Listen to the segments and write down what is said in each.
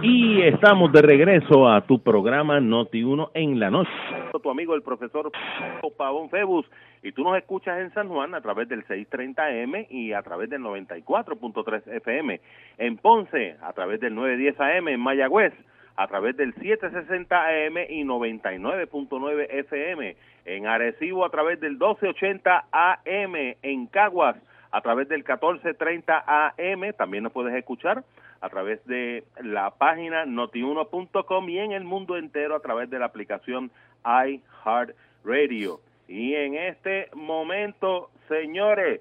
Y estamos de regreso a tu programa Noti1 en la noche. Tu amigo el profesor Pavón Febus y tú nos escuchas en San Juan a través del 630M y a través del 94.3 FM. En Ponce a través del 910 AM. En Mayagüez a través del 760 AM y 99.9 FM. En Arecibo a través del 1280 AM. En Caguas a través del 1430 AM. También nos puedes escuchar a través de la página notiuno.com y en el mundo entero a través de la aplicación iHeartRadio. Y en este momento, señores,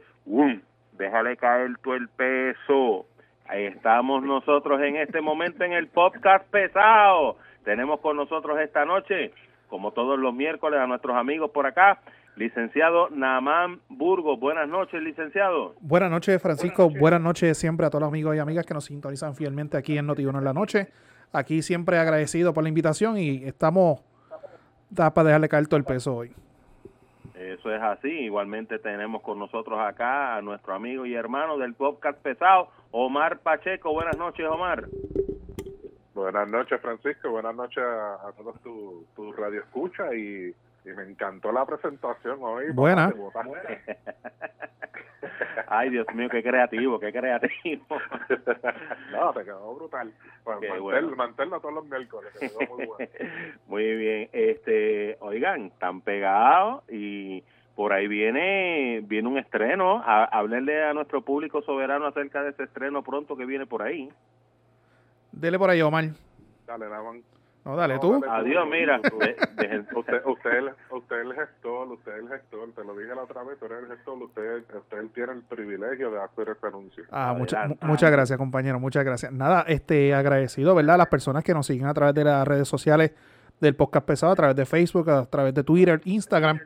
déjale caer todo el peso. Ahí estamos nosotros en este momento en el podcast pesado. Tenemos con nosotros esta noche, como todos los miércoles, a nuestros amigos por acá, Licenciado Namán Burgos, buenas noches, licenciado. Buenas noches, Francisco. Buenas noches. siempre a todos los amigos y amigas que nos sintonizan fielmente aquí en Notiuno en la noche. Aquí siempre agradecido por la invitación y estamos para dejarle caer todo el peso hoy. Eso es así. Igualmente tenemos con nosotros acá a nuestro amigo y hermano del podcast pesado, Omar Pacheco. Buenas noches, Omar. Buenas noches, Francisco. Buenas noches a, todos tus tu radio escucha y y me encantó la presentación hoy. Buena. Ay, Dios mío, qué creativo, qué creativo. no, te quedó brutal. Pues manténlo todos los miércoles, muy bueno. Muy bien. Este, oigan, están pegados y por ahí viene viene un estreno. Háblenle a nuestro público soberano acerca de ese estreno pronto que viene por ahí. Dele por ahí, Omar. Dale. No, dale tú. Adiós, mira. usted, usted, usted, es el gestor, usted es el gestor. Te lo dije la otra vez, tú eres el gestor. Usted, usted tiene el privilegio de hacer este anuncio. Ah, muchas gracias, compañero. Muchas gracias. Nada, este agradecido, ¿verdad? A las personas que nos siguen a través de las redes sociales del podcast pesado, a través de Facebook, a través de Twitter, Instagram.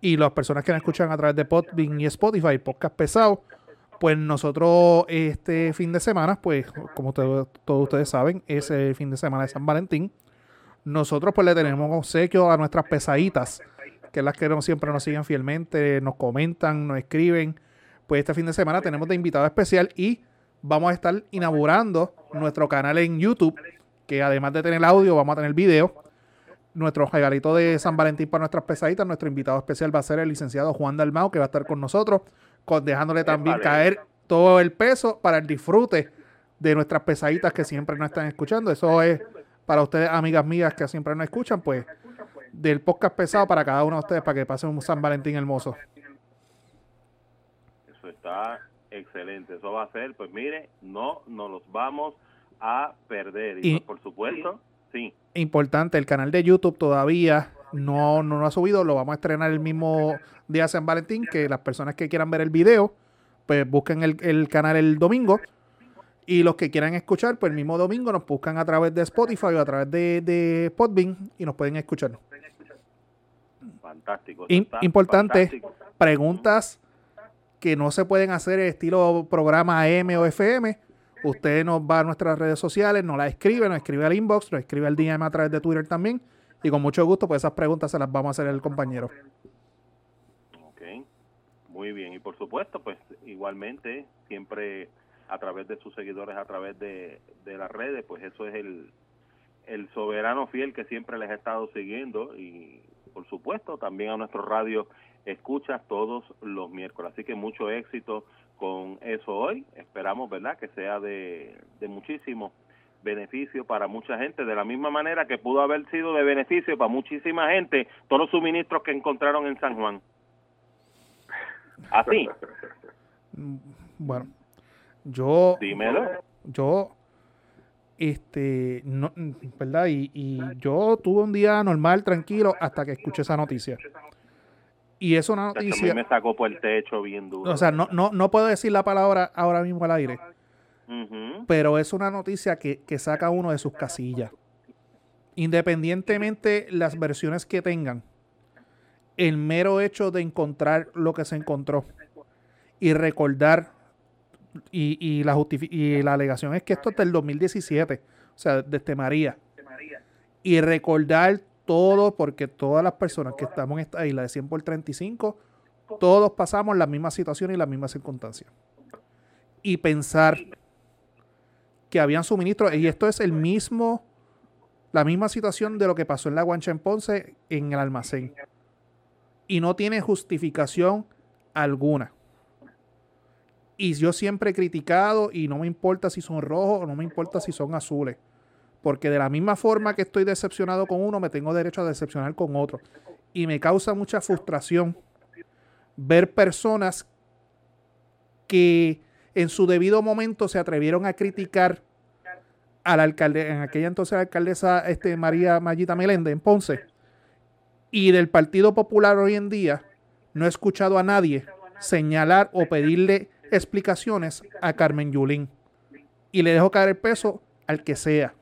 Y las personas que nos escuchan a través de Podbean y Spotify, podcast pesado pues nosotros este fin de semana, pues como todos ustedes saben, es el fin de semana de San Valentín nosotros pues le tenemos obsequio a nuestras pesaditas, que es las que no, siempre nos siguen fielmente, nos comentan, nos escriben. Pues este fin de semana tenemos de invitado especial y vamos a estar inaugurando nuestro canal en YouTube, que además de tener audio, vamos a tener video. Nuestro regalito de San Valentín para nuestras pesaditas, nuestro invitado especial va a ser el licenciado Juan Dalmao, que va a estar con nosotros, dejándole también caer todo el peso para el disfrute de nuestras pesaditas que siempre nos están escuchando. Eso es para ustedes, amigas mías que siempre nos escuchan, pues del podcast pesado para cada uno de ustedes para que pasen un San Valentín hermoso. Eso está excelente. Eso va a ser, pues mire, no nos los vamos a perder. Y, pues, por supuesto, sí. Importante, el canal de YouTube todavía no, no lo ha subido, lo vamos a estrenar el mismo día de San Valentín, que las personas que quieran ver el video, pues busquen el, el canal el domingo y los que quieran escuchar, pues el mismo domingo nos buscan a través de Spotify o a través de, de Podbean y nos pueden escuchar. Fantástico. importante, preguntas que no se pueden hacer estilo programa AM o FM. Usted nos va a nuestras redes sociales, nos la escribe, nos escribe al inbox, nos escribe al DM a través de Twitter también. Y con mucho gusto, pues esas preguntas se las vamos a hacer el compañero. Ok, muy bien. Y por supuesto, pues igualmente, siempre a través de sus seguidores, a través de, las redes, pues eso es el, el soberano fiel que siempre les ha estado siguiendo y por supuesto también a nuestro radio escucha todos los miércoles. Así que mucho éxito con eso hoy. Esperamos, ¿verdad?, que sea de, de muchísimo beneficio para mucha gente, de la misma manera que pudo haber sido de beneficio para muchísima gente todos los suministros que encontraron en San Juan. Así. Bueno, yo. Dímelo. Yo. Este. No, ¿Verdad? Y, yo tuve un día normal, tranquilo, hasta que escuché esa noticia. Y es una noticia. me sacó por el techo bien duro. O sea, no, no, no puedo decir la palabra ahora mismo al aire. Pero es una noticia que, que saca uno de sus casillas. Independientemente las versiones que tengan, el mero hecho de encontrar lo que se encontró y recordar y, la y la alegación es que esto es del 2017, o sea, desde María. Y recordar todo, porque todas las personas que estamos en esta isla de 100 por 35, todos pasamos la misma situación y las mismas circunstancias. Y pensar que habían suministros, y esto es el mismo, la misma situación de lo que pasó en la guancha en Ponce en el almacén. Y no tiene justificación alguna. Y yo siempre he criticado y no me importa si son rojos o no me importa si son azules. Porque de la misma forma que estoy decepcionado con uno, me tengo derecho a decepcionar con otro. Y me causa mucha frustración ver personas que en su debido momento se atrevieron a criticar a la alcalde, en aquella entonces la alcaldesa este, María Mayita Melende en Ponce, y del Partido Popular hoy en día, no he escuchado a nadie señalar o pedirle explicaciones a Carmen Yulín. Y le dejo caer el peso al que sea.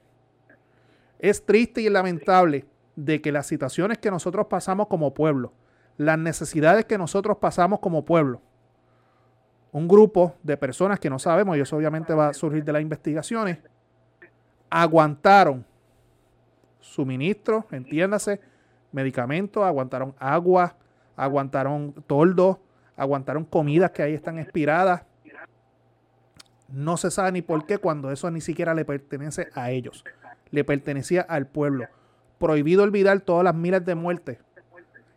Es triste y lamentable de que las situaciones que nosotros pasamos como pueblo, las necesidades que nosotros pasamos como pueblo, un grupo de personas que no sabemos, y eso obviamente va a surgir de las investigaciones, aguantaron suministros, entiéndase, medicamentos, aguantaron agua, aguantaron toldo, aguantaron comidas que ahí están expiradas. No se sabe ni por qué cuando eso ni siquiera le pertenece a ellos, le pertenecía al pueblo. Prohibido olvidar todas las miles de muertes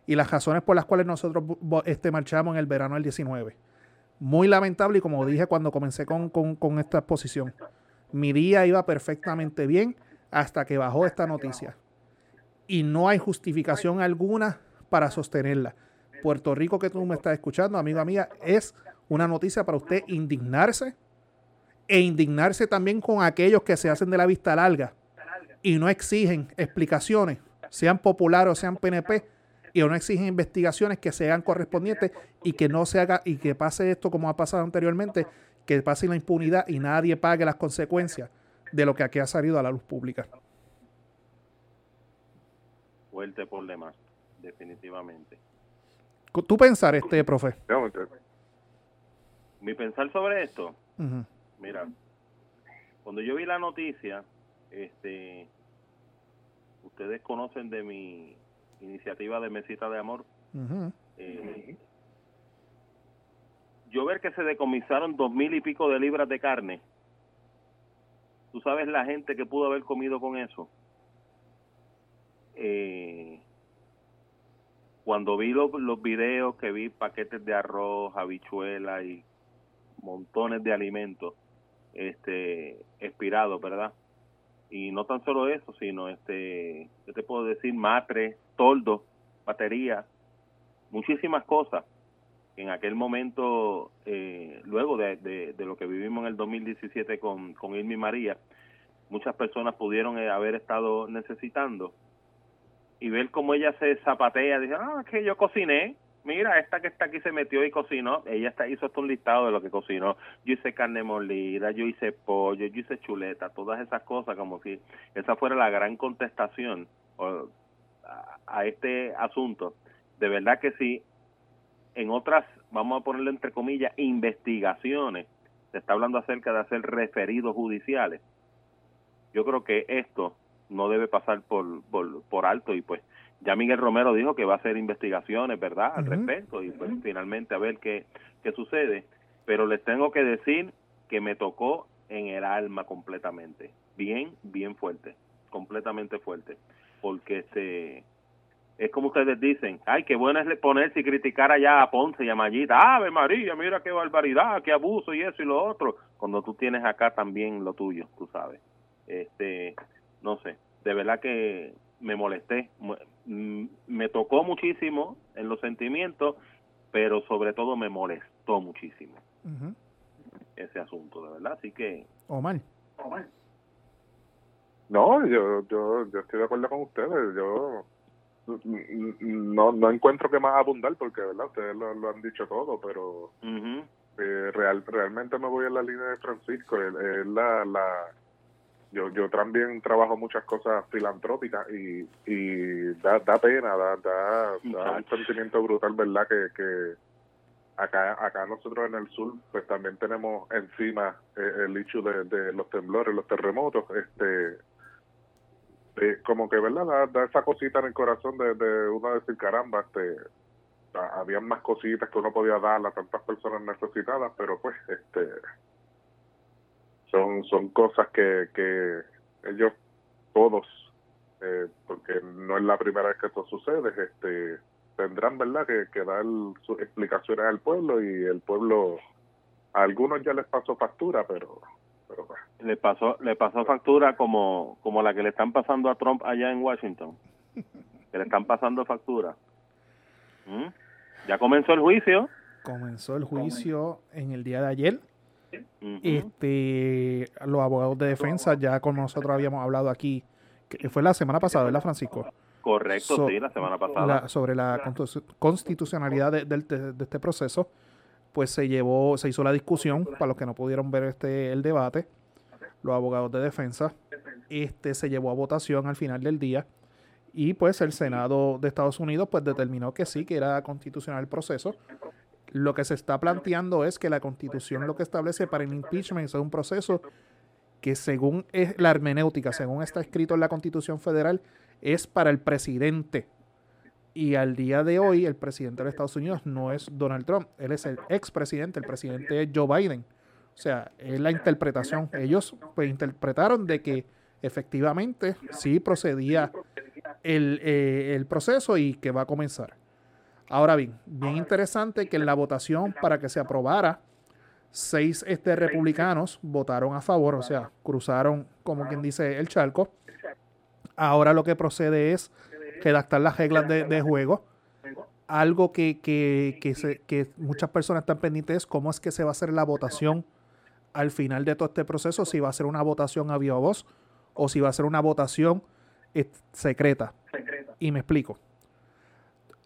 y las razones por las cuales nosotros este, marchamos en el verano del 19 muy lamentable y como dije cuando comencé con, esta exposición, mi día iba perfectamente bien hasta que bajó esta noticia. Y no hay justificación alguna para sostenerla. Puerto Rico que tú me estás escuchando, amiga, es una noticia para usted indignarse e indignarse también con aquellos que se hacen de la vista larga y no exigen explicaciones, sean populares o sean PNP, y no exigen investigaciones que sean correspondientes y que no se haga y que pase esto como ha pasado anteriormente, que pase la impunidad y nadie pague las consecuencias de lo que aquí ha salido a la luz pública. Fuerte por demás, definitivamente. ¿Tú pensar, este profe? Mi pensar sobre esto, mira, cuando yo vi la noticia, este, ustedes conocen de mi iniciativa de Mesita de Amor. Eh, yo ver que se decomisaron dos mil y pico de libras de carne. ¿Tú sabes la gente que pudo haber comido con eso? Eh, cuando vi los, los videos, que vi paquetes de arroz, habichuela y montones de alimentos este expirados, ¿verdad? y no tan solo eso, sino este, ¿qué te puedo decir? Matre, toldo, batería, muchísimas cosas. En aquel momento, eh, luego de, de, lo que vivimos en el 2017 con, con Irmi María, muchas personas pudieron eh, haber estado necesitando y ver cómo ella se zapatea, dice, ah, que yo cociné, mira, esta que está aquí se metió y cocinó, ella está, hizo hasta un listado de lo que cocinó, yo hice carne molida, yo hice pollo, yo hice chuleta, todas esas cosas, como si esa fuera la gran contestación a, este asunto. De verdad que sí, en otras, vamos a ponerle entre comillas, investigaciones, se está hablando acerca de hacer referidos judiciales. Yo creo que esto no debe pasar por, por, por alto. Y pues ya Miguel Romero dijo que va a hacer investigaciones, ¿verdad?, al respecto y pues finalmente a ver qué, qué sucede. Pero les tengo que decir que me tocó en el alma completamente, bien, bien fuerte, completamente fuerte, porque este es como ustedes dicen, ay, qué bueno es ponerse y criticar allá a Ponce y a Mayita, Ave María, mira qué barbaridad, qué abuso y eso y lo otro, cuando tú tienes acá también lo tuyo, tú sabes. Este, no sé, de verdad que me molesté, mm, me tocó muchísimo en los sentimientos, pero sobre todo me molestó muchísimo ese asunto, de verdad. Así que... Omar. No, yo, yo, yo estoy de acuerdo con ustedes. Yo no, no encuentro que más abundar porque, ¿verdad? Ustedes lo, han dicho todo, pero eh, real, realmente me voy en la línea de Francisco. Es la, la, yo, yo también trabajo muchas cosas filantrópicas y, y da, da pena, da, da, un sentimiento brutal, ¿verdad? Que, que acá acá nosotros en el sur pues también tenemos encima eh, el hecho de, los temblores, los terremotos, este como que, ¿verdad? Da, esa cosita en el corazón de, de uno decir, caramba, este había más cositas que uno podía dar a tantas personas necesitadas, pero pues este son, son cosas que, que ellos todos, eh, porque no es la primera vez que esto sucede, este tendrán verdad que, que dar sus explicaciones al pueblo y el pueblo a algunos ya les pasó factura pero pero le pasó le pasó factura como como la que le están pasando a Trump allá en Washington. Que le están pasando factura. ¿Mm? ya comenzó el juicio. Comenzó el juicio en el día de ayer este los abogados de defensa ya como nosotros habíamos hablado aquí que fue la semana pasada verdad Francisco Correcto, sí, la semana pasada. sobre la constitucionalidad de, este proceso, pues se llevó, se hizo la discusión, para los que no pudieron ver este el debate, los abogados de defensa, este se llevó a votación al final del día y pues el Senado de Estados Unidos pues determinó que sí, que era constitucional el proceso. Lo que se está planteando es que la constitución lo que establece para el impeachment es un proceso que según es la hermenéutica, según está escrito en la constitución federal, es para el presidente. Y al día de hoy, el presidente de los Estados Unidos no es Donald Trump, él es el expresidente, el presidente es Joe Biden. O sea, es la interpretación. Ellos pues, interpretaron de que efectivamente sí procedía el, eh, el proceso y que va a comenzar. Ahora bien, bien interesante que en la votación para que se aprobara, seis este, republicanos votaron a favor, o sea, cruzaron, como quien dice, el charco Ahora lo que procede es redactar las reglas de, juego. Algo que, que, que, muchas personas están pendientes es cómo es que se va a hacer la votación al final de todo este proceso, si va a ser una votación a viva voz o si va a ser una votación eh, secreta. Y me explico.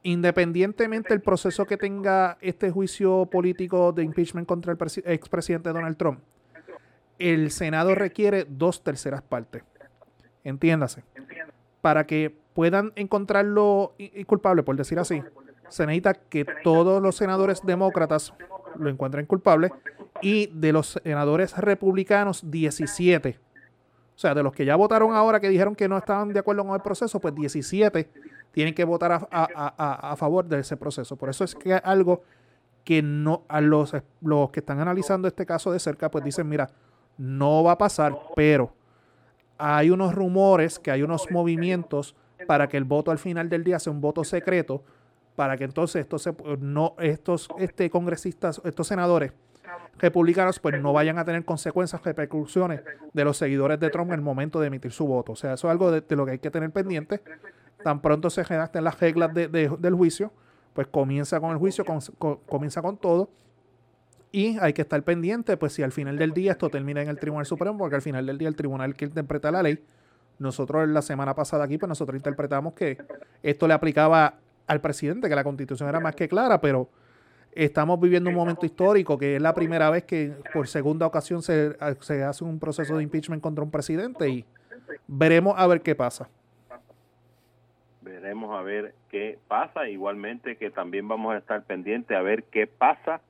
Independientemente del proceso que tenga este juicio político de impeachment contra el expresidente Donald Trump, el Senado requiere dos terceras partes. Entiéndase. Para que puedan encontrarlo culpable, por decir así, se necesita que todos los senadores demócratas lo encuentren culpable y de los senadores republicanos, 17. O sea, de los que ya votaron ahora que dijeron que no estaban de acuerdo con el proceso, pues 17 tienen que votar a, a favor de ese proceso. Por eso es que algo que no a los, los que están analizando este caso de cerca, pues dicen, mira, no va a pasar, pero hay unos rumores, que hay unos movimientos para que el voto al final del día sea un voto secreto, para que entonces estos, no, estos este, congresistas, estos senadores republicanos, pues no vayan a tener consecuencias, repercusiones de los seguidores de Trump en el momento de emitir su voto. O sea, eso es algo de, lo que hay que tener pendiente. Tan pronto se redacten las reglas del juicio, pues comienza con el juicio, comienza con todo. Y hay que estar pendiente, pues si al final del día esto termina en el Tribunal Supremo, porque al final del día el tribunal que interpreta la ley, nosotros la semana pasada aquí, pues nosotros interpretamos que esto le aplicaba al presidente, que la constitución era más que clara, pero estamos viviendo un momento histórico que es la primera vez que por segunda ocasión se, se hace un proceso de impeachment contra un presidente y veremos a ver qué pasa veremos a ver qué pasa. Igualmente que también vamos a estar pendientes a ver qué pasa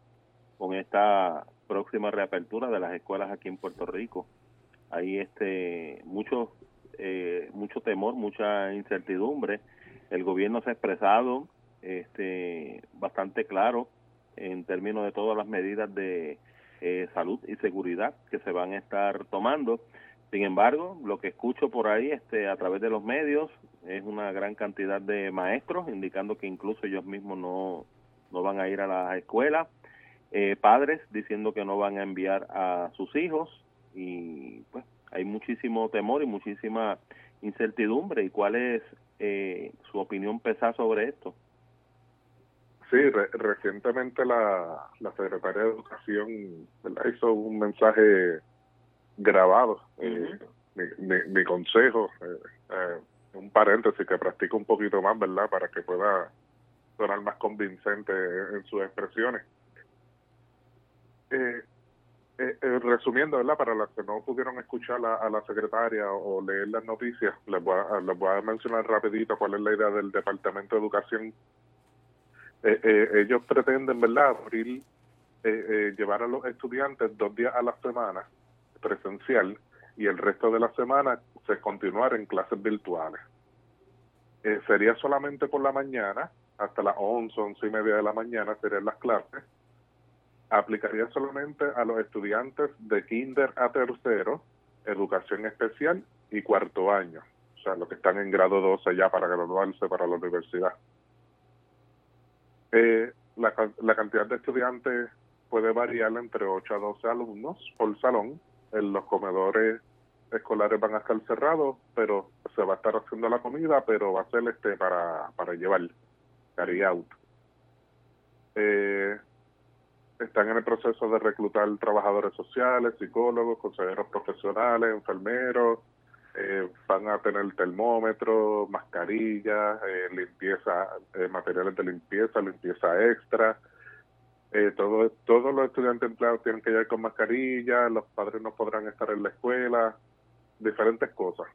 con esta próxima reapertura de las escuelas aquí en Puerto Rico. Hay este mucho eh, mucho temor, mucha incertidumbre. El gobierno se ha expresado este bastante claro en términos de todas las medidas de eh, salud y seguridad que se van a estar tomando. Sin embargo, lo que escucho por ahí este a través de los medios es una gran cantidad de maestros indicando que incluso ellos mismos no no van a ir a las escuelas eh, padres diciendo que no van a enviar a sus hijos y pues hay muchísimo temor y muchísima incertidumbre. ¿Y cuál es eh, su opinión pesada sobre esto? Sí, recientemente la, la Secretaría de Educación hizo un mensaje grabado. Eh, mi, consejo, un paréntesis que practique un poquito más, ¿verdad? Para que pueda sonar más convincente en sus expresiones. Eh, eh, eh, resumiendo, ¿verdad? Para las que no pudieron escuchar a, la secretaria o leer las noticias, les voy, a, les voy a mencionar rapidito cuál es la idea del Departamento de Educación. Eh, ellos pretenden, ¿verdad?, abrir, llevar a los estudiantes dos días a la semana presencial y el resto de la semana se continuar en clases virtuales. sería solamente por la mañana, hasta las 11, 11 y media de la mañana serían las clases aplicaría solamente a los estudiantes de kinder a tercero, educación especial y cuarto año, o sea, los que están en grado 12 ya para graduarse para la universidad. Eh, la, la cantidad de estudiantes puede variar entre 8 a 12 alumnos por salón. Los comedores escolares van a estar cerrados, pero se va a estar haciendo la comida, pero va a ser este para, para llevar, carry out. Eh, están en el proceso de reclutar trabajadores sociales, psicólogos, consejeros profesionales, enfermeros, eh, van a tener termómetros, mascarillas, eh, limpieza, eh, materiales de limpieza, limpieza extra. Eh, todo, todos los estudiantes empleados tienen que ir con mascarilla, los padres no podrán estar en la escuela, diferentes cosas.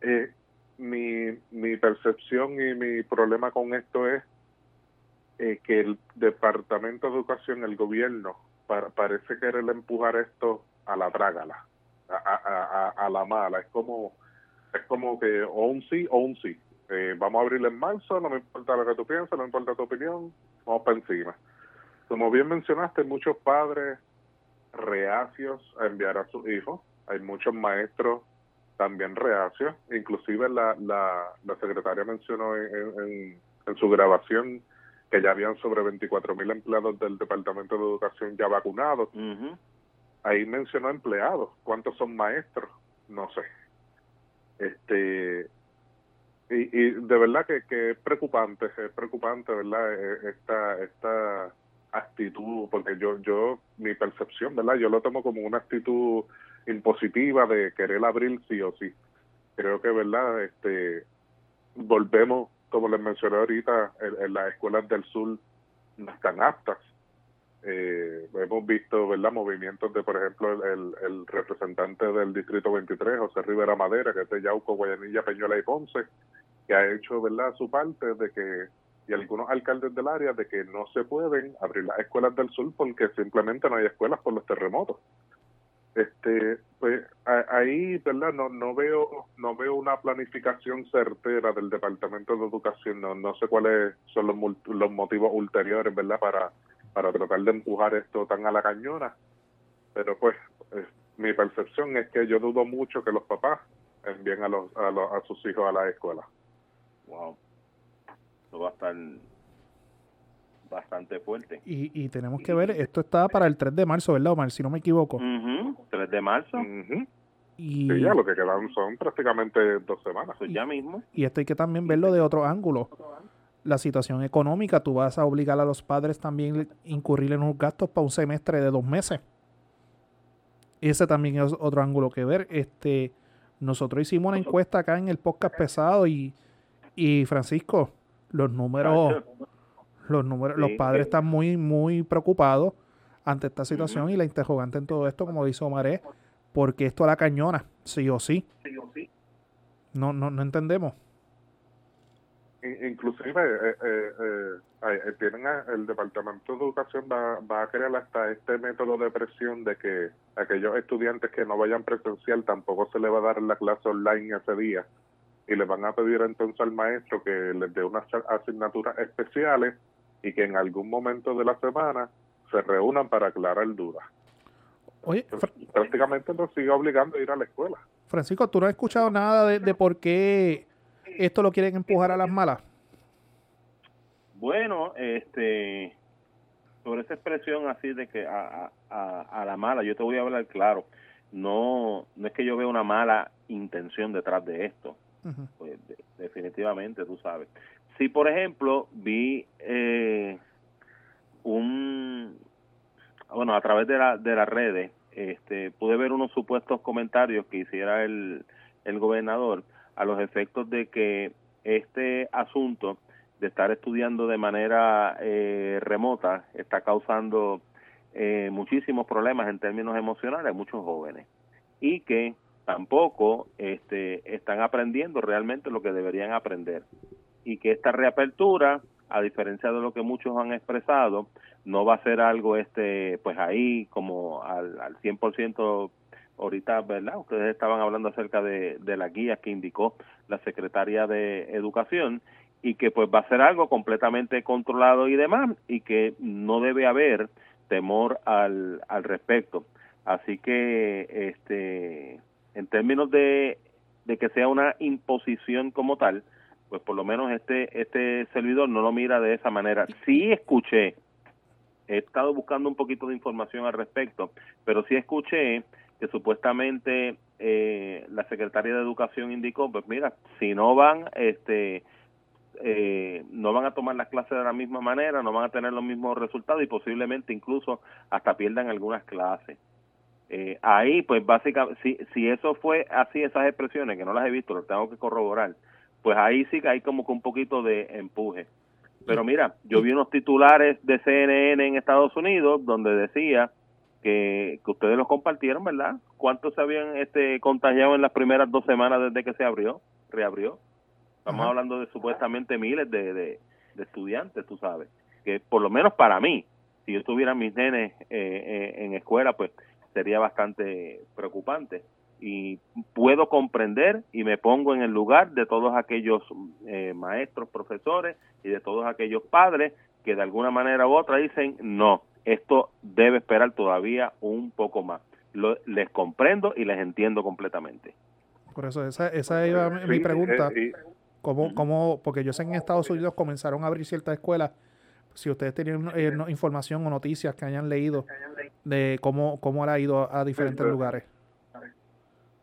Eh, mi, mi percepción y mi problema con esto es eh, que el Departamento de Educación, el gobierno, parece querer empujar esto a la trágala, a, a, a, la mala. Es como, es como que o un sí o un sí. Eh, vamos a abrir en marzo, no me importa lo que tú piensas, no importa tu opinión, vamos para encima. Como bien mencionaste, muchos padres reacios a enviar a sus hijos, hay muchos maestros también reacios, inclusive la, la, la secretaria mencionó en, en su grabación que ya habían sobre 24 mil empleados del Departamento de Educación ya vacunados. Ahí mencionó empleados. ¿Cuántos son maestros? No sé. Este y, y de verdad que, que es preocupante, es preocupante, ¿verdad? E, esta esta actitud, porque yo yo mi percepción, ¿verdad? Yo lo tomo como una actitud impositiva de querer abrir sí o sí. Creo que, ¿verdad? Este volvemos como les mencioné ahorita, en, las escuelas del sur no están aptas. Eh, hemos visto verdad movimientos de por ejemplo el, el, representante del distrito 23 José Rivera Madera que es de Yauco Guayanilla Peñuela y Ponce que ha hecho verdad su parte de que y algunos alcaldes del área de que no se pueden abrir las escuelas del sur porque simplemente no hay escuelas por los terremotos. Este pues ahí verdad no no veo no veo una planificación certera del departamento de educación. No no sé cuáles son los, los motivos ulteriores verdad para para tratar de empujar esto tan a la cañona. Pero pues mi percepción es que yo dudo mucho que los papás envíen a los a, los, a sus hijos a la escuela wow eso va a estar bastante fuerte. Y, y tenemos que ver, esto está para el 3 de marzo, ¿verdad, Omar? Si no me equivoco. 3 de marzo. Y sí, ya lo que quedan son prácticamente dos semanas. Pues ya mismo. Y esto hay que también verlo de otro ángulo. La situación económica, tú vas a obligar a los padres también a incurrir en unos gastos para un semestre de dos meses. Ese también es otro ángulo que ver. Este, nosotros hicimos una encuesta acá en el podcast pesado y, y Francisco, los números los números, los padres están muy, muy preocupados ante esta situación y la interrogante en todo esto, como dice Omar, es porque esto a la cañona, sí o sí. Sí o sí. No, no, no entendemos. Inclusive eh, eh, eh, tienen el departamento de educación va, va a crear hasta este método de presión de que aquellos estudiantes que no vayan presencial tampoco se le va a dar la clase online ese día y le van a pedir entonces al maestro que les dé unas asignaturas especiales y que en algún momento de la semana se reúnan para aclarar dudas. Oye, prácticamente nos sigue obligando a ir a la escuela. Francisco, ¿tú no has escuchado nada de, por qué esto lo quieren empujar a las malas? Bueno, este, sobre esa expresión así de que a, a, la mala, yo te voy a hablar claro. No, no es que yo vea una mala intención detrás de esto. Pues, definitivamente, tú sabes. Si, por ejemplo, vi eh, un, bueno, a través de, la, de las redes, este, pude ver unos supuestos comentarios que hiciera el, el gobernador a los efectos de que este asunto de estar estudiando de manera eh, remota está causando eh, muchísimos problemas en términos emocionales a muchos jóvenes y que tampoco este, están aprendiendo realmente lo que deberían aprender y que esta reapertura, a diferencia de lo que muchos han expresado, no va a ser algo este pues ahí como al, al 100% ahorita, ¿verdad? Ustedes estaban hablando acerca de, de las guías que indicó la secretaria de Educación y que pues va a ser algo completamente controlado y demás y que no debe haber temor al, al respecto. Así que, este, en términos de, de que sea una imposición como tal, pues por lo menos este, este servidor no lo mira de esa manera. Sí escuché, he estado buscando un poquito de información al respecto, pero sí escuché que supuestamente eh, la secretaria de educación indicó, pues mira, si no van, este, eh, no van a tomar las clases de la misma manera, no van a tener los mismos resultados y posiblemente incluso hasta pierdan algunas clases. Eh, ahí, pues básicamente, si, si eso fue así, esas expresiones, que no las he visto, lo tengo que corroborar, pues ahí sí que hay como que un poquito de empuje. Pero mira, yo vi unos titulares de CNN en Estados Unidos donde decía que, que ustedes los compartieron, ¿verdad? ¿Cuántos se habían este, contagiado en las primeras dos semanas desde que se abrió, reabrió? Estamos hablando de supuestamente miles de, de, estudiantes, tú sabes. Que por lo menos para mí, si yo tuviera mis nenes eh, eh, en escuela, pues sería bastante preocupante y puedo comprender y me pongo en el lugar de todos aquellos eh, maestros, profesores y de todos aquellos padres que de alguna manera u otra dicen no, esto debe esperar todavía un poco más. les comprendo y les entiendo completamente. Por eso, esa, esa era mi pregunta. Eh, ¿Cómo, cómo, porque yo sé que en Estados Unidos comenzaron a abrir ciertas escuelas si ustedes tienen eh, información o noticias que hayan leído de cómo, cómo ha ido a diferentes lugares.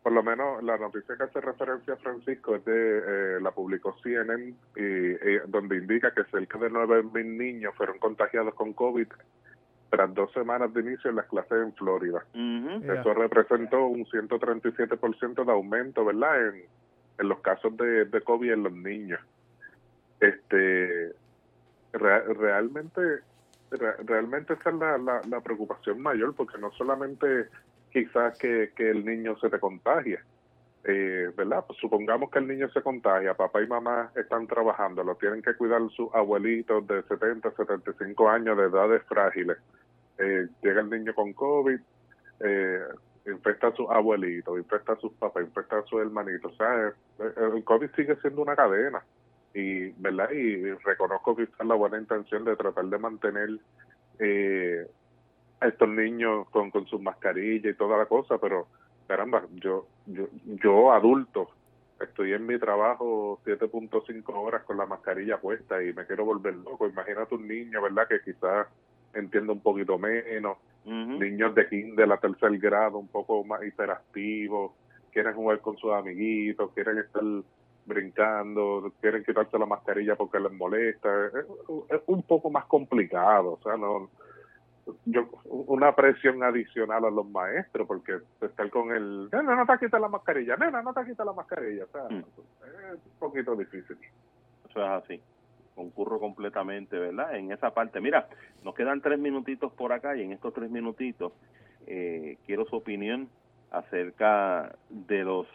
Por lo menos la noticia que hace referencia a Francisco es de, eh, la publicó CNN, y, donde indica que cerca de 9.000 niños fueron contagiados con COVID tras dos semanas de inicio en las clases en Florida. Eso representó un 137% de aumento, ¿verdad?, en, en los casos de, de COVID en los niños. Este, realmente realmente esa es la, la, preocupación mayor porque no solamente quizás que, que el niño se te contagie eh, ¿verdad? Pues supongamos que el niño se contagia, papá y mamá están trabajando, lo tienen que cuidar sus abuelitos de 70, 75 años de edades frágiles. Eh, llega el niño con COVID, eh, infecta a sus abuelitos, infecta a sus papás, infecta a sus hermanitos. O sea, el COVID sigue siendo una cadena y verdad y reconozco quizás la buena intención de tratar de mantener eh, a estos niños con, con sus mascarillas y toda la cosa pero caramba yo yo yo adulto estoy en mi trabajo 7.5 horas con la mascarilla puesta y me quiero volver loco. Imagínate un niño verdad que quizás entienda un poquito menos niños de kinder a tercer grado un poco más hiperactivos quieren jugar con sus amiguitos quieren estar brincando, quieren quitarse la mascarilla porque les molesta, es, un poco más complicado, o sea, no yo una presión adicional a los maestros porque estar con el nena no te quitas la mascarilla, nena no te quitas la mascarilla, o sea, mm. es un poquito difícil. Eso es así concurro completamente, ¿verdad? En esa parte. Mira, nos quedan tres minutitos por acá y en estos tres minutitos eh, quiero su opinión acerca de los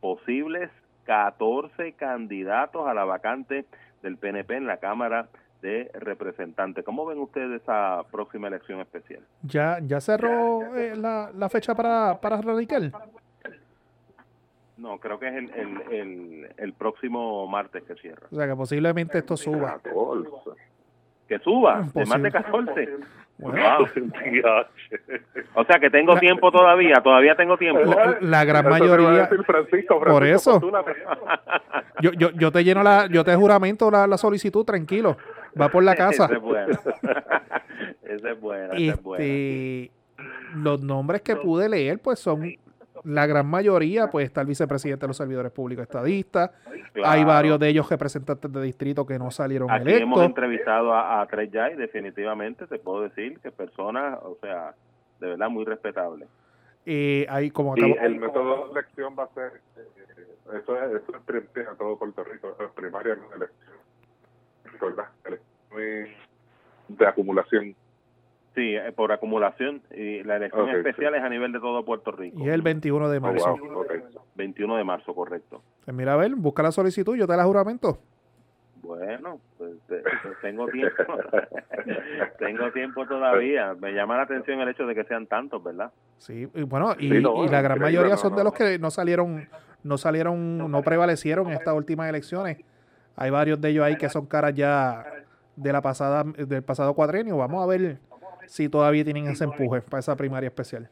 posibles 14 candidatos a la vacante del PNP en la Cámara de Representantes. ¿Cómo ven ustedes esa próxima elección especial? ¿Ya, ya cerró eh, la, la, fecha para, para Radical? No, creo que es el, el, el, próximo martes que cierra. O sea, que posiblemente esto suba. Que suba, de más de 14. o sea que tengo tiempo todavía, todavía tengo tiempo. La, gran mayoría. por eso. yo, yo, yo te lleno la, yo te juramento la, la solicitud, tranquilo. Va por la casa. Ese es bueno. Ese es bueno. Este, los nombres que pude leer, pues son la gran mayoría, pues está el vicepresidente de los servidores públicos estadistas. Hay varios de ellos representantes de distrito que no salieron Aquí electos. hemos entrevistado a, a tres ya y definitivamente te puedo decir que personas, o sea, de verdad muy respetables. Y hay como y el método de elección va a ser, eh, eso es, eso es a todo Puerto Rico, es primaria no elección, de acumulación Sí, eh, por acumulación. Y la elección especial es a nivel de todo Puerto Rico. Y el 21 de marzo. 21 de marzo, correcto. Pues mira, a ver, busca la solicitud, yo te la juramento. Bueno, pues, tengo tiempo. tengo tiempo todavía. Me llama la atención el hecho de que sean tantos, ¿verdad? Sí, y bueno, y, la gran mayoría son de los que no salieron, no salieron, no prevalecieron en estas últimas elecciones. Hay varios de ellos ahí que son caras ya de la pasada, del pasado cuadrenio. Vamos a ver si todavía tienen ese empuje para esa primaria especial.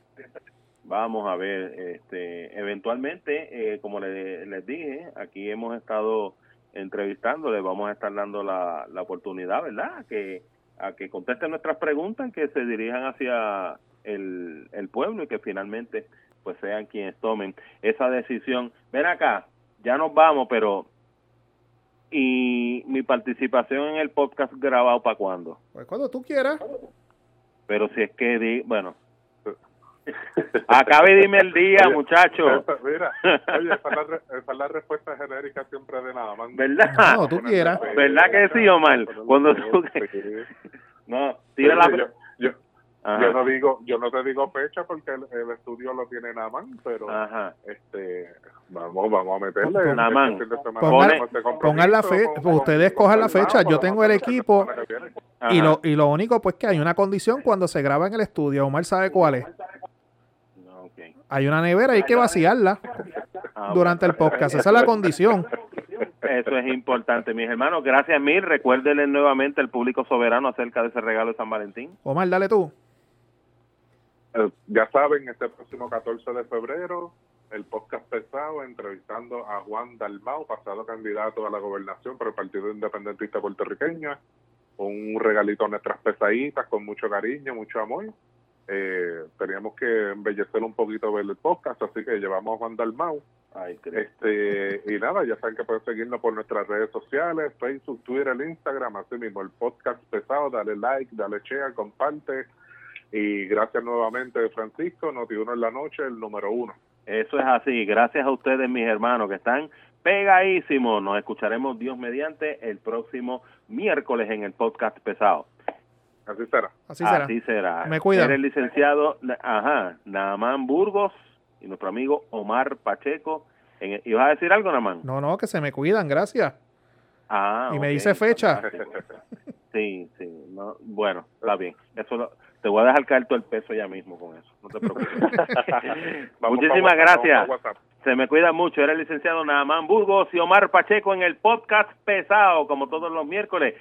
Vamos a ver, este, eventualmente, eh, como les, dije, aquí hemos estado entrevistándoles, vamos a estar dando la, la oportunidad, ¿verdad? Que, a que contesten nuestras preguntas, que se dirijan hacia el, el pueblo y que finalmente pues sean quienes tomen esa decisión. Ven acá, ya nos vamos, pero ¿y mi participación en el podcast grabado para cuándo? Pues cuando tú quieras. Pero si es que, di, bueno, Acabe dime el día, muchacho. Mira, oye, esa es, la, respuesta genérica siempre de nada más. ¿Verdad? No, tú quieras. ¿Verdad que sí, Omar? Cuando tú... No, tira la... Yo, yo, no digo, yo no te digo fecha porque el, estudio lo tiene nada más, pero este vamos, vamos a meterle. Nada más. Pongan, la fecha, ustedes cojan la fecha, yo tengo el equipo y lo, y lo único pues que hay una condición cuando se graba en el estudio, Omar sabe cuál es. Hay una nevera, hay que vaciarla ah, durante el podcast. Esa es la condición. Eso es importante, mis hermanos. Gracias mil. Recuérdenle nuevamente al público soberano acerca de ese regalo de San Valentín. Omar, dale tú. Eh, ya saben, este próximo 14 de febrero, el podcast pesado entrevistando a Juan Dalmau, pasado candidato a la gobernación por el Partido Independentista Puertorriqueño. Un regalito a nuestras pesaditas con mucho cariño, mucho amor eh, teníamos que embellecer un poquito el podcast, así que llevamos a Juan Dalmau. este, y nada, ya saben que pueden seguirnos por nuestras redes sociales, Facebook, Twitter, Instagram, así mismo, el podcast pesado, dale like, dale share, comparte. Y gracias nuevamente, Francisco, Noti Uno en la Noche, el número uno. Eso es así, gracias a ustedes, mis hermanos, que están pegadísimos. Nos escucharemos Dios mediante el próximo miércoles en el podcast pesado. Así será. Así será. Así será. Me cuidan. el licenciado, ajá, Namán Burgos y nuestro amigo Omar Pacheco. En, ¿Ibas a decir algo, Namán? No, no, que se me cuidan, gracias. Ah, y me dice fecha. Sí, sí. No, bueno, está bien. Eso te voy a dejar caer todo el peso ya mismo con eso. No te preocupes. Muchísimas gracias. Se me cuida mucho. Era el licenciado Naamán Burgos y Omar Pacheco en el podcast pesado, como todos los miércoles.